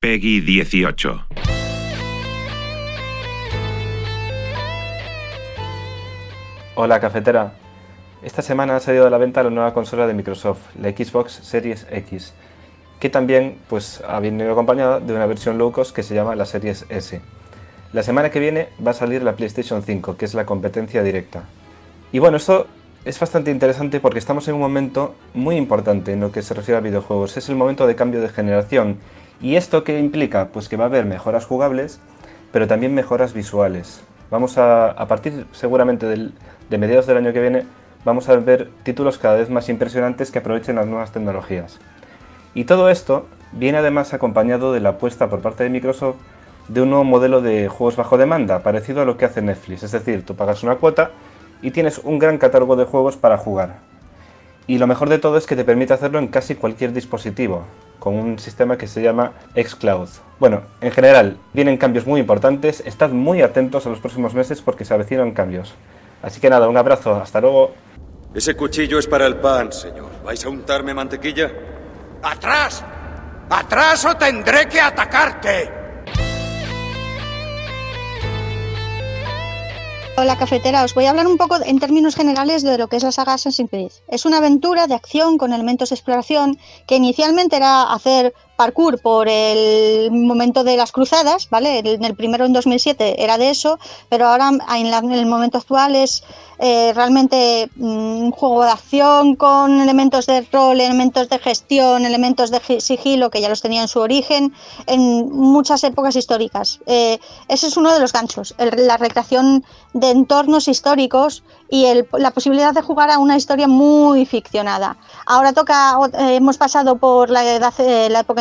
Peggy 18. Hola cafetera. Esta semana ha salido a la venta la nueva consola de Microsoft, la Xbox Series X, que también pues, ha venido acompañada de una versión low cost que se llama la Series S. La semana que viene va a salir la PlayStation 5, que es la competencia directa. Y bueno, esto es bastante interesante porque estamos en un momento muy importante en lo que se refiere a videojuegos. Es el momento de cambio de generación. ¿Y esto qué implica? Pues que va a haber mejoras jugables, pero también mejoras visuales. Vamos a, a partir seguramente de mediados del año que viene, vamos a ver títulos cada vez más impresionantes que aprovechen las nuevas tecnologías. Y todo esto viene además acompañado de la apuesta por parte de Microsoft de un nuevo modelo de juegos bajo demanda, parecido a lo que hace Netflix. Es decir, tú pagas una cuota y tienes un gran catálogo de juegos para jugar. Y lo mejor de todo es que te permite hacerlo en casi cualquier dispositivo, con un sistema que se llama xCloud. Bueno, en general, vienen cambios muy importantes, estad muy atentos a los próximos meses porque se avecinan cambios. Así que nada, un abrazo, hasta luego. Ese cuchillo es para el pan, señor. ¿Vais a untarme mantequilla? ¡Atrás! ¡Atrás o tendré que atacarte! Hola cafetera, os voy a hablar un poco en términos generales de lo que es la saga Assassin's Creed. Es una aventura de acción con elementos de exploración que inicialmente era hacer parkour por el momento de las cruzadas, ¿vale? En el primero en 2007 era de eso, pero ahora en, el momento actual es eh, realmente mm, un juego de acción con elementos de rol, elementos de gestión, elementos de sigilo que ya los tenía en su origen en muchas épocas históricas. Eh, ese es uno de los ganchos, la recreación de entornos históricos y la posibilidad de jugar a una historia muy ficcionada. Ahora toca, eh, hemos pasado por la, edad, la época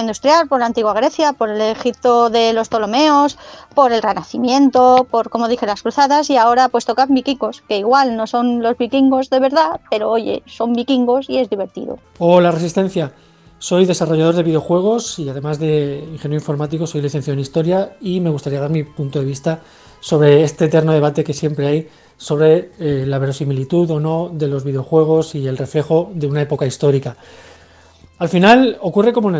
por la antigua Grecia, por el Egipto de los Ptolomeos, por el Renacimiento, por, como dije, las cruzadas, y ahora pues tocan vikingos, que igual no son los vikingos de verdad, pero oye, son vikingos y es divertido. Hola Resistencia, soy desarrollador de videojuegos y además de ingeniero informático soy licenciado en historia y me gustaría dar mi punto de vista sobre este eterno debate que siempre hay sobre eh, la verosimilitud o no de los videojuegos y el reflejo de una época histórica. Al final ocurre como,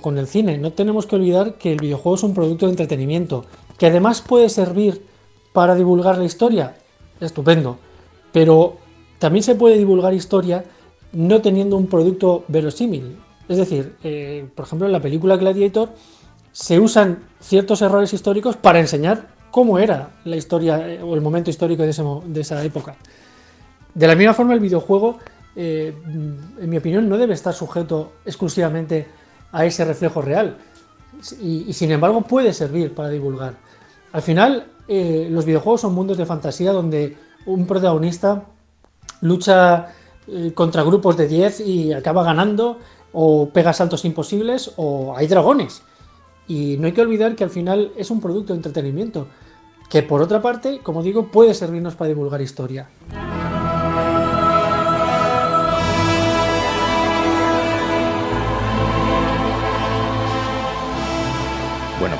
con el cine, no tenemos que olvidar que el videojuego es un producto de entretenimiento, que además puede servir para divulgar la historia, estupendo, pero también se puede divulgar historia no teniendo un producto verosímil. Es decir, eh, por ejemplo, en la película Gladiator se usan ciertos errores históricos para enseñar cómo era la historia eh, o el momento histórico de esa época. De la misma forma, el videojuego eh, en mi opinión, no debe estar sujeto exclusivamente a ese reflejo real. Y, sin embargo puede servir para divulgar. Al final, eh, los videojuegos son mundos de fantasía donde un protagonista lucha eh, contra grupos de 10 y acaba ganando, o pega saltos imposibles, o hay dragones. Y no hay que olvidar que al final es un producto de entretenimiento, que por otra parte, como digo, puede servirnos para divulgar historia.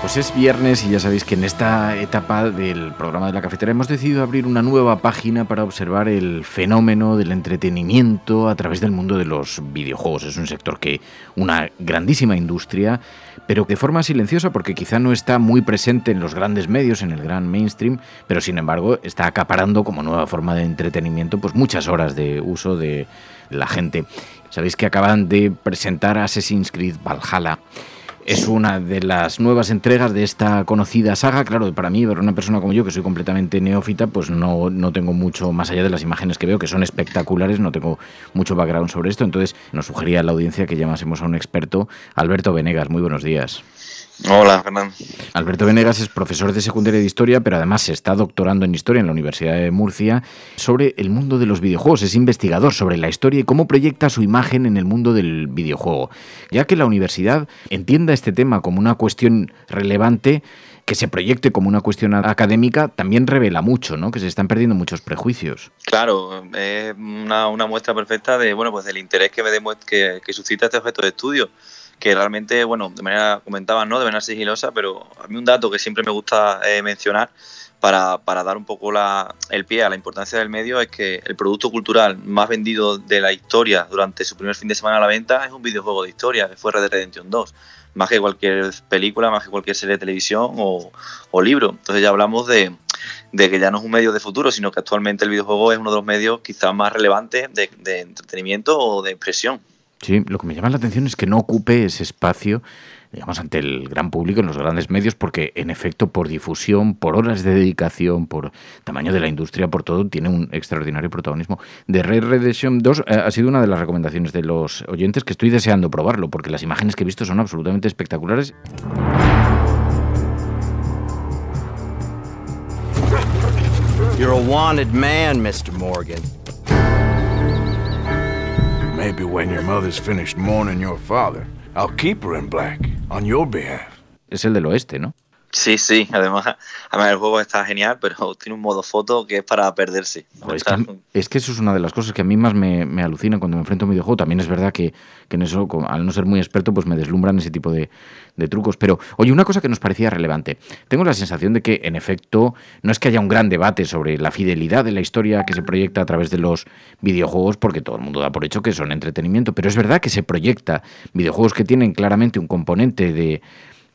Pues es viernes y ya sabéis que en esta etapa del programa de la cafetera hemos decidido abrir una nueva página para observar el fenómeno del entretenimiento a través del mundo de los videojuegos. Es un sector que una grandísima industria, pero de forma silenciosa porque quizá no está muy presente en los grandes medios, en el gran mainstream, pero sin embargo está acaparando como nueva forma de entretenimiento pues muchas horas de uso de la gente. Sabéis que acaban de presentar Assassin's Creed Valhalla es una de las nuevas entregas de esta conocida saga. Claro, para mí, para una persona como yo, que soy completamente neófita, pues no, no tengo mucho más allá de las imágenes que veo, que son espectaculares, no tengo mucho background sobre esto. Entonces, nos sugería a la audiencia que llamásemos a un experto, Alberto Venegas. Muy buenos días. Hola, Fernando. Alberto Venegas es profesor de secundaria de historia, pero además se está doctorando en historia en la Universidad de Murcia sobre el mundo de los videojuegos. Es investigador sobre la historia y cómo proyecta su imagen en el mundo del videojuego. Ya que la universidad entienda este tema como una cuestión relevante, que se proyecte como una cuestión académica también revela mucho, ¿no? Que se están perdiendo muchos prejuicios. Claro, es una, muestra perfecta de, bueno, pues del interés que, me que, que suscita este objeto de estudio que realmente, bueno, de manera, comentaba, ¿no? De manera sigilosa, pero a mí un dato que siempre me gusta eh, mencionar para, para, dar un poco la, el pie a la importancia del medio es que el producto cultural más vendido de la historia durante su primer fin de semana a la venta es un videojuego de historia, que fue Red Dead Redemption 2, más que cualquier película, más que cualquier serie de televisión o, o libro. Entonces ya hablamos de, de, que ya no es un medio de futuro, sino que actualmente el videojuego es uno de los medios quizás más relevantes de, de entretenimiento o de expresión. Sí, lo que me llama la atención es que no ocupe ese espacio, digamos, ante el gran público en los grandes medios, porque en efecto, por difusión, por horas de dedicación, por tamaño de la industria, por todo, tiene un extraordinario protagonismo. De Red Redemption 2 eh, ha sido una de las recomendaciones de los oyentes que estoy deseando probarlo, porque las imágenes que he visto son absolutamente espectaculares. You're a wanted man, Mr. Morgan. Maybe when your mother's finished mourning your father, I'll keep her in black on your behalf. Es el del oeste, ¿no? Sí, sí, además, además el juego está genial, pero tiene un modo foto que es para perderse. es, que, eso es una de las cosas que a mí más me, me alucina cuando me enfrento a un videojuego. También es verdad que, que, en eso, al no ser muy experto, pues me deslumbran ese tipo de, de, trucos. Pero, oye, una cosa que nos parecía relevante. Tengo la sensación de que, en efecto, no es que haya un gran debate sobre la fidelidad de la historia que se proyecta a través de los videojuegos, porque todo el mundo da por hecho que son entretenimiento, pero es verdad que se proyecta videojuegos que tienen claramente un componente de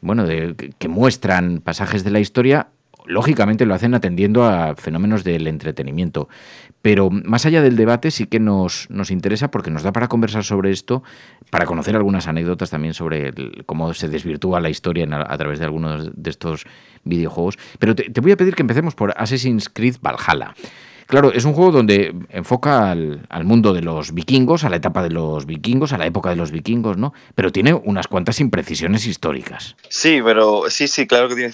bueno, de, que muestran pasajes de la historia, lógicamente lo hacen atendiendo a fenómenos del entretenimiento. Pero más allá del debate sí que nos, nos interesa porque nos da para conversar sobre esto, para conocer algunas anécdotas también sobre cómo se desvirtúa la historia a, través de algunos de estos videojuegos. Pero te, te voy a pedir que empecemos por Assassin's Creed Valhalla. Claro, es un juego donde enfoca al, mundo de los vikingos, a la etapa de los vikingos, a la época de los vikingos, ¿no? Pero tiene unas cuantas imprecisiones históricas. Sí, pero sí, sí, claro que tiene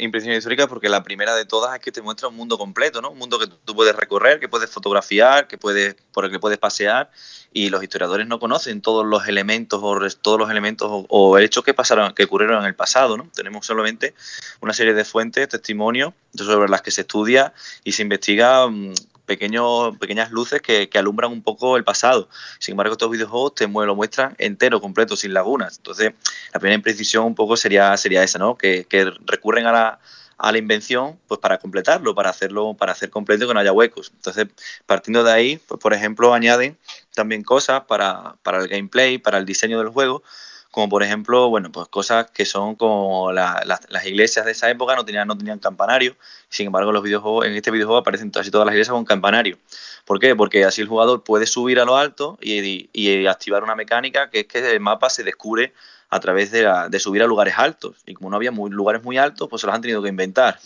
imprecisiones históricas porque la primera de todas es que te muestra un mundo completo, ¿no? Un mundo que tú puedes recorrer, que puedes fotografiar, que puedes, por el que puedes pasear y los historiadores no conocen todos los elementos o todos los elementos o, hechos que pasaron, que ocurrieron en el pasado, ¿no? Tenemos solamente una serie de fuentes, testimonios sobre las que se estudia y se investiga mm, pequeños, pequeñas luces que, alumbran un poco el pasado. Sin embargo, estos videojuegos te lo muestran entero, completo, sin lagunas. Entonces, la primera imprecisión un poco sería, sería esa, ¿no? Que, que recurren a la, a la invención pues para completarlo, para hacerlo, para hacer completo y que no haya huecos. Entonces, partiendo de ahí, pues por ejemplo, añaden también cosas para, para el gameplay, para el diseño del juego, como por ejemplo, bueno, pues cosas que son como las iglesias de esa época no tenían, no tenían campanario, sin embargo los videojuegos, en este videojuego aparecen casi todas las iglesias con campanario. ¿Por qué? Porque así el jugador puede subir a lo alto y, y activar una mecánica que es que el mapa se descubre a través de, de subir a lugares altos. Y como no había lugares muy altos, pues se los han tenido que inventar.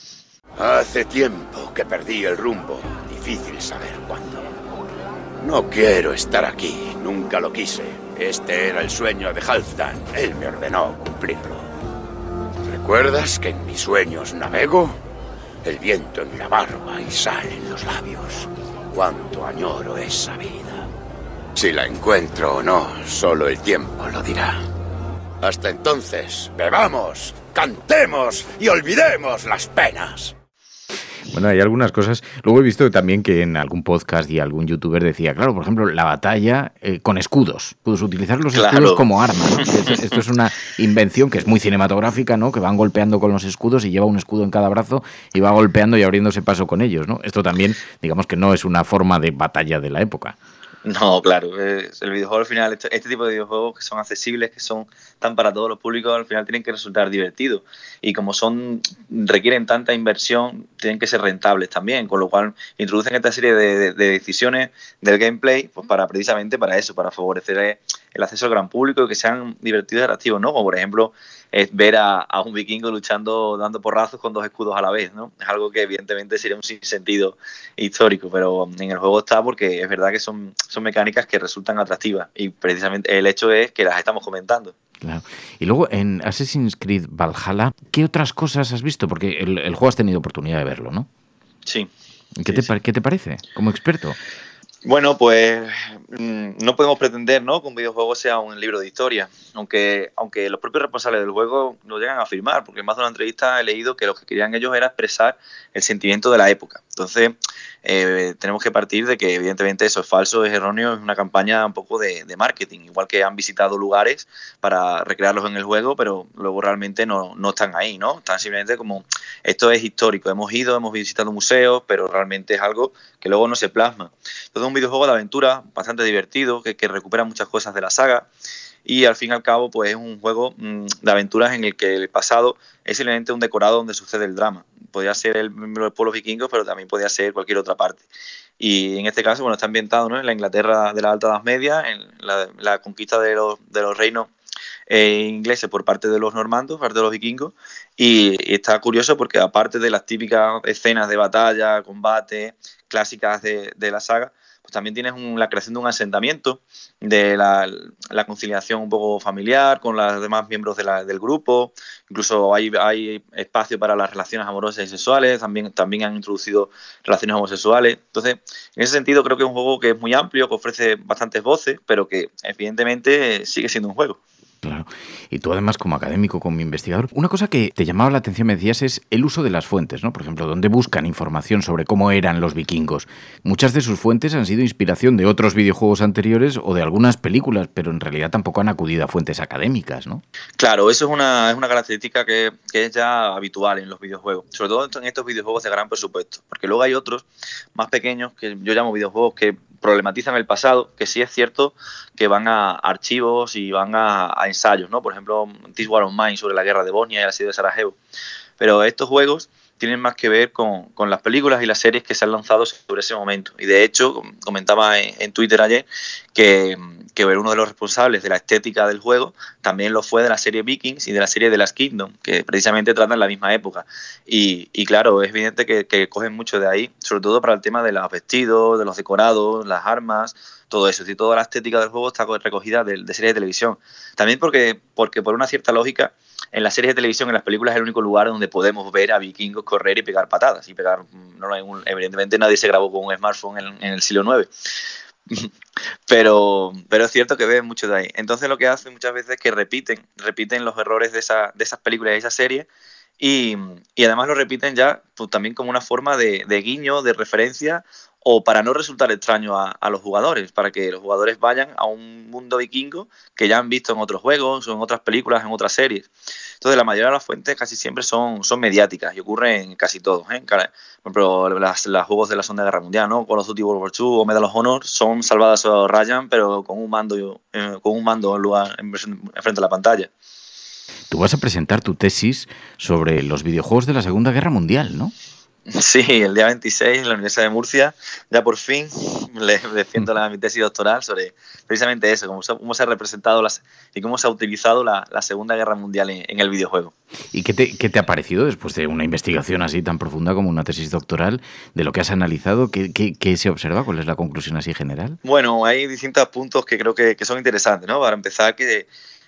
Hace tiempo que perdí el rumbo. Difícil saber cuándo. No quiero estar aquí. Nunca lo quise. Este era el sueño de Halfdan. Él me ordenó cumplirlo. ¿Recuerdas que en mis sueños navego? El viento en la barba y sal en los labios. Cuánto añoro esa vida. Si la encuentro o no, solo el tiempo lo dirá. Hasta entonces, bebamos, cantemos y olvidemos las penas. Bueno, hay algunas cosas. Luego he visto también que en algún podcast y algún youtuber decía, claro, por ejemplo, la batalla eh, con escudos. Puedes utilizar los escudos como arma. Esto es una invención que es muy cinematográfica, ¿no? Que van golpeando con los escudos y lleva un escudo en cada brazo y va golpeando y abriéndose paso con ellos, ¿no? Esto también, digamos que no es una forma de batalla de la época. No, claro. El videojuego al final, este, este, tipo de videojuegos que son accesibles, que son tan para todos los públicos, al final tienen que resultar divertidos. Y como son requieren tanta inversión, tienen que ser rentables también. Con lo cual introducen esta serie de, decisiones del gameplay, pues para precisamente para eso, para favorecer el acceso al gran público y que sean divertidos y atractivos, ¿no? Como por ejemplo es ver a, un vikingo luchando, dando porrazos con dos escudos a la vez, ¿no? Es algo que evidentemente sería un sinsentido histórico, pero en el juego está porque es verdad que son, son mecánicas que resultan atractivas y precisamente el hecho es que las estamos comentando. Claro. Y luego en Assassin's Creed Valhalla, ¿qué otras cosas has visto? Porque el, juego has tenido oportunidad de verlo, ¿no? Sí. ¿Qué, te, ¿qué te parece como experto? Bueno, pues mm, no podemos pretender ¿no? que un videojuego sea un libro de historia, aunque, aunque los propios responsables del juego lo llegan a afirmar, porque más de una entrevista he leído que lo que querían ellos era expresar el sentimiento de la época. Entonces, eh, tenemos que partir de que evidentemente eso es falso, es erróneo, es una campaña un poco de, marketing, igual que han visitado lugares para recrearlos en el juego, pero luego realmente no, no, están ahí, ¿no? Están simplemente como, esto es histórico, hemos ido, hemos visitado museos, pero realmente es algo que luego no se plasma. Entonces, un videojuego de aventura bastante divertido, que, que recupera muchas cosas de la saga y al fin y al cabo pues es un juego mm, de aventuras en el que el pasado es simplemente un decorado donde sucede el drama podía ser el, los pueblos vikingos, pero también podía ser cualquier otra parte. Y en este caso, bueno, está ambientado en la Inglaterra de la Alta Edad Media, en la, conquista de los, reinos eh, ingleses por parte de los normandos, parte de los vikingos, y, está curioso porque aparte de las típicas escenas de batalla, combate, clásicas de la saga, pues también tienes la creación de un asentamiento, de la, conciliación un poco familiar con los demás miembros del grupo, incluso hay, hay espacio para las relaciones amorosas y sexuales, también, también han introducido relaciones homosexuales. Entonces, en ese sentido creo que es un juego que es muy amplio, que ofrece bastantes voces, pero que evidentemente sigue siendo un juego. Claro. Y tú además como académico, como investigador, una cosa que te llamaba la atención, me decías, es el uso de las fuentes, ¿no? Por ejemplo, ¿dónde buscan información sobre cómo eran los vikingos? Muchas de sus fuentes han sido inspiración de otros videojuegos anteriores o de algunas películas, pero en realidad tampoco han acudido a fuentes académicas, ¿no? Claro, eso es una, es una característica que, que es ya habitual en los videojuegos, sobre todo en estos videojuegos de gran presupuesto, porque luego hay otros más pequeños que yo llamo videojuegos que problematizan el pasado, que sí es cierto que van a archivos y van a, ensayos, ¿no? Por ejemplo, This War of Mine sobre la guerra de Bosnia y el asedio de Sarajevo. Pero estos juegos tienen más que ver con, las películas y las series que se han lanzado sobre ese momento. Y de hecho, comentaba en, Twitter ayer que, que, uno de los responsables de la estética del juego también lo fue de la serie Vikings y de la serie The Last Kingdom, que precisamente tratan la misma época. Y, claro, es evidente que, cogen mucho de ahí, sobre todo para el tema de los vestidos, de los decorados, las armas, todo eso. Y toda la estética del juego está recogida de, de series de televisión. También porque, porque por una cierta lógica, en las series de televisión, en las películas, es el único lugar donde podemos ver a vikingos correr y pegar patadas. Y pegar, no hay evidentemente nadie se grabó con un smartphone en, el siglo IX. pero, pero es cierto que ven mucho de ahí. Entonces lo que hacen muchas veces es que repiten, repiten los errores de, esa, de esas películas y esas series y, y, además lo repiten ya pues, también como una forma de, de, guiño, de referencia o para no resultar extraño a, los jugadores, para que los jugadores vayan a un mundo vikingo que ya han visto en otros juegos o en otras películas, en otras series. Entonces, la mayoría de las fuentes casi siempre son, son mediáticas y ocurren en casi todos. ¿eh? Por ejemplo, las, juegos de la Segunda Guerra Mundial, ¿no? Call of Duty World War II o Medal of Honor son salvadas a Ryan, pero con un mando, eh, con un mando en, lugar, en frente de la pantalla. Tú vas a presentar tu tesis sobre los videojuegos de la Segunda Guerra Mundial, ¿no? Sí, el día 26 en la Universidad de Murcia, ya por fin le defiendo la, mi tesis doctoral sobre precisamente eso, cómo, cómo se ha representado las, y cómo se ha utilizado la, Segunda Guerra Mundial en, el videojuego. ¿Y qué te, qué te, ha parecido después de una investigación así tan profunda como una tesis doctoral, de lo que has analizado? ¿Qué, qué, qué se observa? ¿Cuál es la conclusión así general? Bueno, hay distintos puntos que creo que, que son interesantes, ¿no? Para empezar, que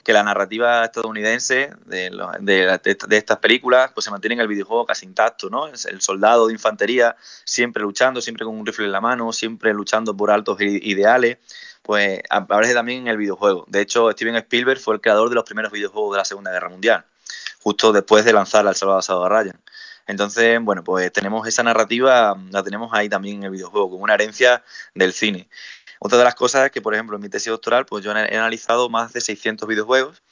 que la narrativa estadounidense de, estas películas pues se mantiene en el videojuego casi intacto, ¿no? El soldado de infantería siempre luchando, siempre con un rifle en la mano, siempre luchando por altos ideales, pues aparece también en el videojuego. De hecho, Steven Spielberg fue el creador de los primeros videojuegos de la Segunda Guerra Mundial, justo después de lanzar al Salvador a Ryan. Entonces, bueno, pues tenemos esa narrativa, la tenemos ahí también en el videojuego, como una herencia del cine. Otra de las cosas es que, por ejemplo, en mi tesis doctoral, pues yo he analizado más de 600 videojuegos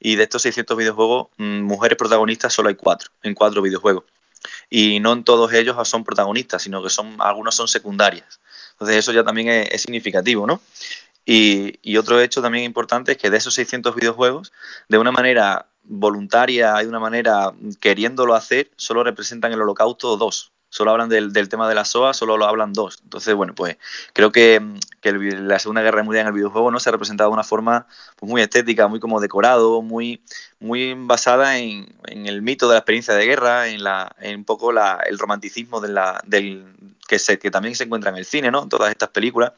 y de estos 600 videojuegos, mm, mujeres protagonistas solo hay cuatro, en cuatro videojuegos. Y no en todos ellos son protagonistas, sino que son algunos son secundarias. Entonces eso ya también es, significativo, ¿no? Y, y, otro hecho también importante es que de esos 600 videojuegos, de una manera voluntaria y de una manera queriéndolo hacer, solo representan el holocausto dos. Solo hablan del, del, tema de la SOA, solo lo hablan dos. Entonces, bueno, pues creo que, que el, la Segunda Guerra Mundial en el videojuego no se ha representado de una forma pues, muy estética, muy como decorado, muy, muy basada en, en, el mito de la experiencia de guerra, en, la, en un poco la, el romanticismo de la, del, que, se, que también se encuentra en el cine, ¿no? En todas estas películas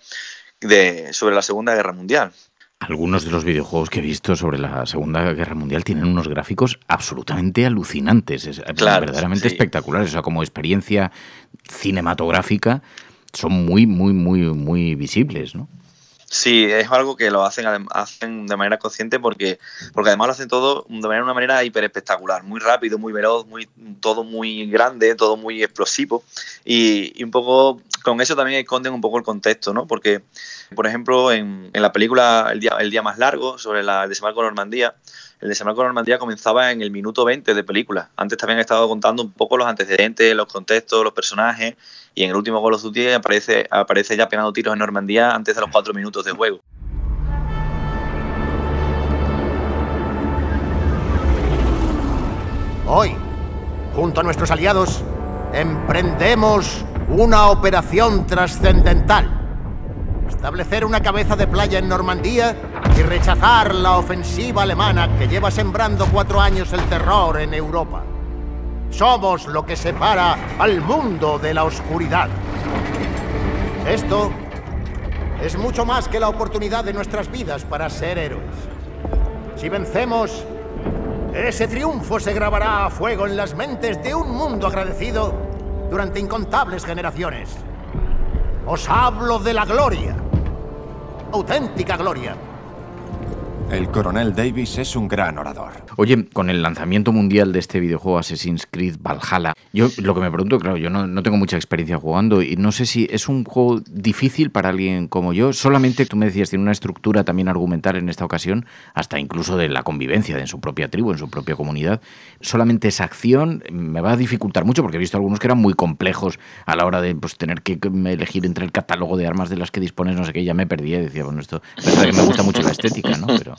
de, sobre la Segunda Guerra Mundial. Algunos de los videojuegos que he visto sobre la Segunda Guerra Mundial tienen unos gráficos absolutamente alucinantes, es, claro, verdaderamente sí. espectaculares. O sea, como experiencia cinematográfica son muy, muy, muy, muy visibles, ¿no? Sí, es algo que lo hacen, hacen de manera consciente porque, porque además lo hacen todo de manera, una manera hiper espectacular, muy rápido, muy veloz, muy, todo muy grande, todo muy explosivo y, y un poco con eso también esconden un poco el contexto, ¿no? Porque, por ejemplo, en, en la película el día, el día más largo sobre la, el desembarco de Normandía, el desembarco de Normandía comenzaba en el minuto 20 de película. Antes también he estado contando un poco los antecedentes, los contextos, los personajes y en el último of Duty aparece, aparece ya pegando tiros en Normandía antes de los cuatro minutos de juego. Hoy, junto a nuestros aliados, emprendemos una operación trascendental. Establecer una cabeza de playa en Normandía y rechazar la ofensiva alemana que lleva sembrando cuatro años el terror en Europa. Somos lo que separa al mundo de la oscuridad. Esto es mucho más que la oportunidad de nuestras vidas para ser héroes. Si vencemos, ese triunfo se grabará a fuego en las mentes de un mundo agradecido durante incontables generaciones. Os hablo de la gloria. Auténtica gloria. El coronel Davis es un gran orador. Oye, con el lanzamiento mundial de este videojuego Assassin's Creed Valhalla, yo lo que me pregunto, claro, yo no, tengo mucha experiencia jugando y no sé si es un juego difícil para alguien como yo. Solamente, tú me decías, tiene una estructura también argumental en esta ocasión, hasta incluso de la convivencia en su propia tribu, en su propia comunidad. Solamente esa acción me va a dificultar mucho porque he visto algunos que eran muy complejos a la hora de pues, tener que elegir entre el catálogo de armas de las que dispones, no sé qué, ya me perdí. Decía, bueno, esto me gusta mucho la estética, ¿no? Pero...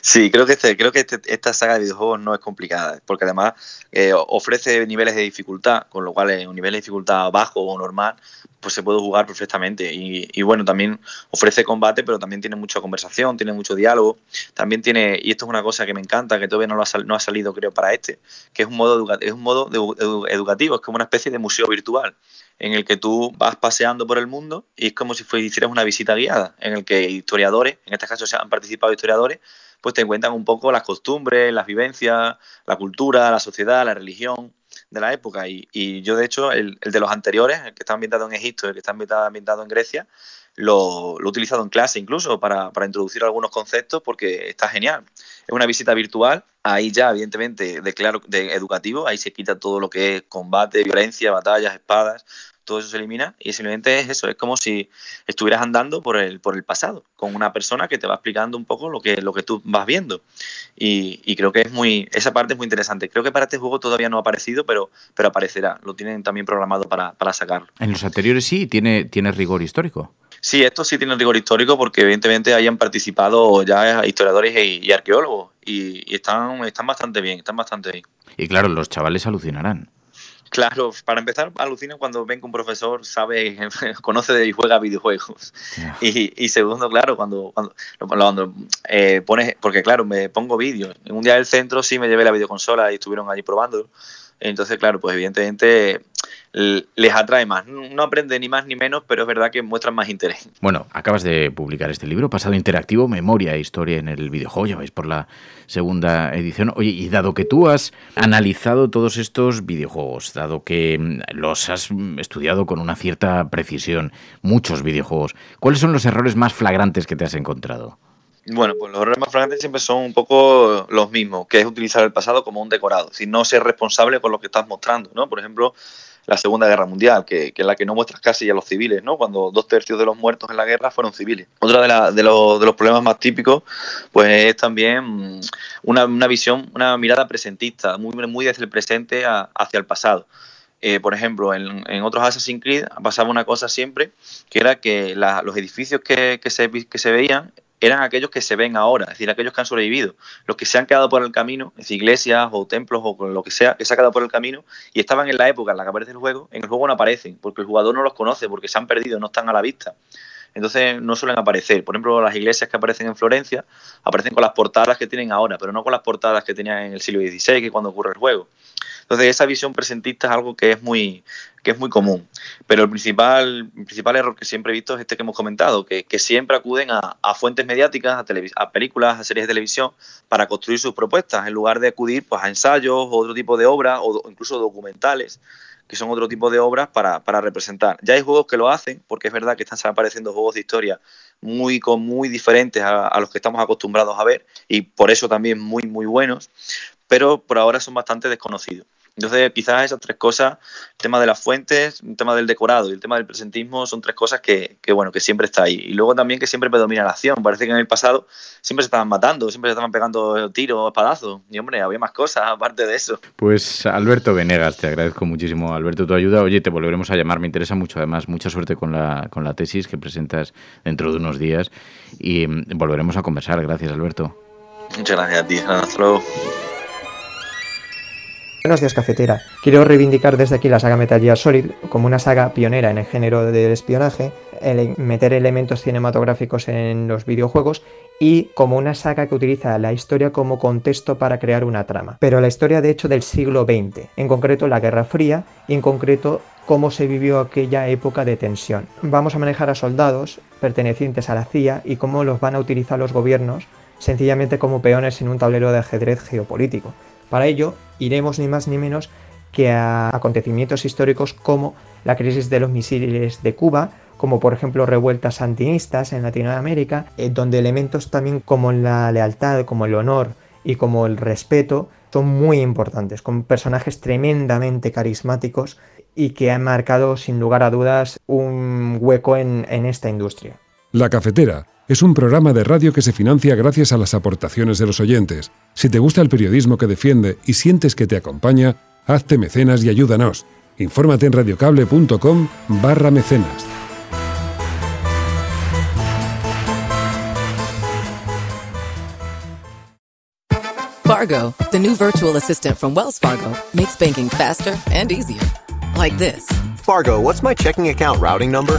Sí, creo que, este, creo que este, esta saga de videojuegos no es complicada, porque además eh, ofrece niveles de dificultad, con lo cual un nivel de dificultad bajo o normal, pues se puede jugar perfectamente. Y, y, bueno, también ofrece combate, pero también tiene mucha conversación, tiene mucho diálogo. También tiene, y esto es una cosa que me encanta, que todavía no, lo ha, no ha salido creo para este, que es un modo, educa es un modo educativo, es como una especie de museo virtual en el que tú vas paseando por el mundo y es como si hicieras una visita guiada, en el que historiadores, en este caso se han participado historiadores, pues te cuentan un poco las costumbres, las vivencias, la cultura, la sociedad, la religión de la época. Y, y yo, de hecho, el, el, de los anteriores, el que está ambientado en Egipto, el que está ambientado, ambientado en Grecia, lo, he utilizado en clase incluso para, para, introducir algunos conceptos porque está genial. Es una visita virtual, ahí ya evidentemente de educativo, ahí se quita todo lo que es combate, violencia, batallas, espadas, todo eso se elimina y simplemente es eso, es como si estuvieras andando por el, por el pasado, con una persona que te va explicando un poco lo que, lo que tú vas viendo. Y, y, creo que es muy, esa parte es muy interesante. Creo que para este juego todavía no ha aparecido, pero, pero aparecerá. Lo tienen también programado para, para sacarlo. En los anteriores sí, tiene, tiene rigor histórico. Sí, esto sí tiene rigor histórico porque evidentemente hayan participado ya historiadores y, y arqueólogos y, y, están, están bastante bien, están bastante bien. Y claro, los chavales alucinarán. Claro, para empezar, alucinan cuando ven que un profesor sabe, conoce y juega videojuegos. Yeah. Y, y, segundo, claro, cuando, cuando, cuando eh, pones, porque claro, me pongo vídeos. Un día del centro sí me llevé la videoconsola y estuvieron allí probando. Entonces, claro, pues evidentemente les atrae más. No aprende ni más ni menos, pero es verdad que muestran más interés. Bueno, acabas de publicar este libro, Pasado Interactivo, Memoria e Historia en el videojuego, ya vais por la segunda edición. Oye, y dado que tú has analizado todos estos videojuegos, dado que mm, los has estudiado con una cierta precisión, muchos videojuegos, ¿cuáles son los errores más flagrantes que te has encontrado? Bueno, pues los errores más flagrantes siempre son un poco los mismos, que es utilizar el pasado como un decorado, si no ser responsable con lo que estás mostrando, ¿no? Por ejemplo, la Segunda Guerra Mundial, que, que, es la que no muestras casi a los civiles, ¿no? Cuando dos tercios de los muertos en la guerra fueron civiles. Otra de, de, los, de los problemas más típicos, pues es también una, visión, una mirada presentista, muy, muy desde el presente a, hacia el pasado. Eh, por ejemplo, en, otros Assassin's Creed pasaba una cosa siempre, que era que los edificios que, se, que se veían eran aquellos que se ven ahora, es decir, aquellos que han sobrevivido, los que se han quedado por el camino, es decir, iglesias o templos o lo que sea, que se ha quedado por el camino y estaban en la época en la que aparece el juego, en el juego no aparecen, porque el jugador no los conoce, porque se han perdido, no están a la vista. Entonces no suelen aparecer. Por ejemplo, las iglesias que aparecen en Florencia aparecen con las portadas que tienen ahora, pero no con las portadas que tenían en el siglo XVI, que cuando ocurre el juego. Entonces esa visión presentista es algo que es muy, que es muy común. Pero el principal, principal error que siempre he visto es este que hemos comentado, que, siempre acuden a, fuentes mediáticas, a, a, películas, a series de televisión para construir sus propuestas, en lugar de acudir pues, a ensayos o otro tipo de obras o incluso documentales que son otro tipo de obras para, representar. Ya hay juegos que lo hacen, porque es verdad que están apareciendo juegos de historia muy, muy diferentes a, a, los que estamos acostumbrados a ver y por eso también muy, muy buenos, pero por ahora son bastante desconocidos. Entonces, quizás esas tres cosas, el tema de las fuentes, el tema del decorado y el tema del presentismo son tres cosas que, bueno, que siempre está ahí. Y luego también que siempre predomina la acción. Parece que en el pasado siempre se estaban matando, siempre se estaban pegando tiros, espadazos. Y hombre, había más cosas aparte de eso. Pues Alberto Venegas, te agradezco muchísimo, Alberto, tu ayuda. Oye, te volveremos a llamar, me interesa mucho. Además, mucha suerte con la, con la tesis que presentas dentro de unos días. Y mm, volveremos a conversar. Gracias, Alberto. Muchas gracias a ti. Hasta luego. Buenos días, cafetera. Quiero reivindicar desde aquí la saga Metal Gear Solid como una saga pionera en el género del espionaje, el meter elementos cinematográficos en los videojuegos y como una saga que utiliza la historia como contexto para crear una trama. Pero la historia de hecho del siglo XX, en concreto la Guerra Fría y en concreto cómo se vivió aquella época de tensión. Vamos a manejar a soldados pertenecientes a la CIA y cómo los van a utilizar los gobiernos sencillamente como peones en un tablero de ajedrez geopolítico. Para ello, iremos ni más ni menos que a acontecimientos históricos como la crisis de los misiles de Cuba, como por ejemplo revueltas sandinistas en Latinoamérica, eh, donde elementos también como la lealtad, como el honor y como el respeto son muy importantes, con personajes tremendamente carismáticos y que han marcado sin lugar a dudas un hueco en, en esta industria. La cafetera es un programa de radio que se financia gracias a las aportaciones de los oyentes. Si te gusta el periodismo que defiende y sientes que te acompaña, hazte mecenas y ayúdanos. Infórmate en radiocable.com barra mecenas. Fargo, the new virtual assistant from Wells Fargo, makes banking faster and easier. Like this. Fargo, what's my checking account routing number?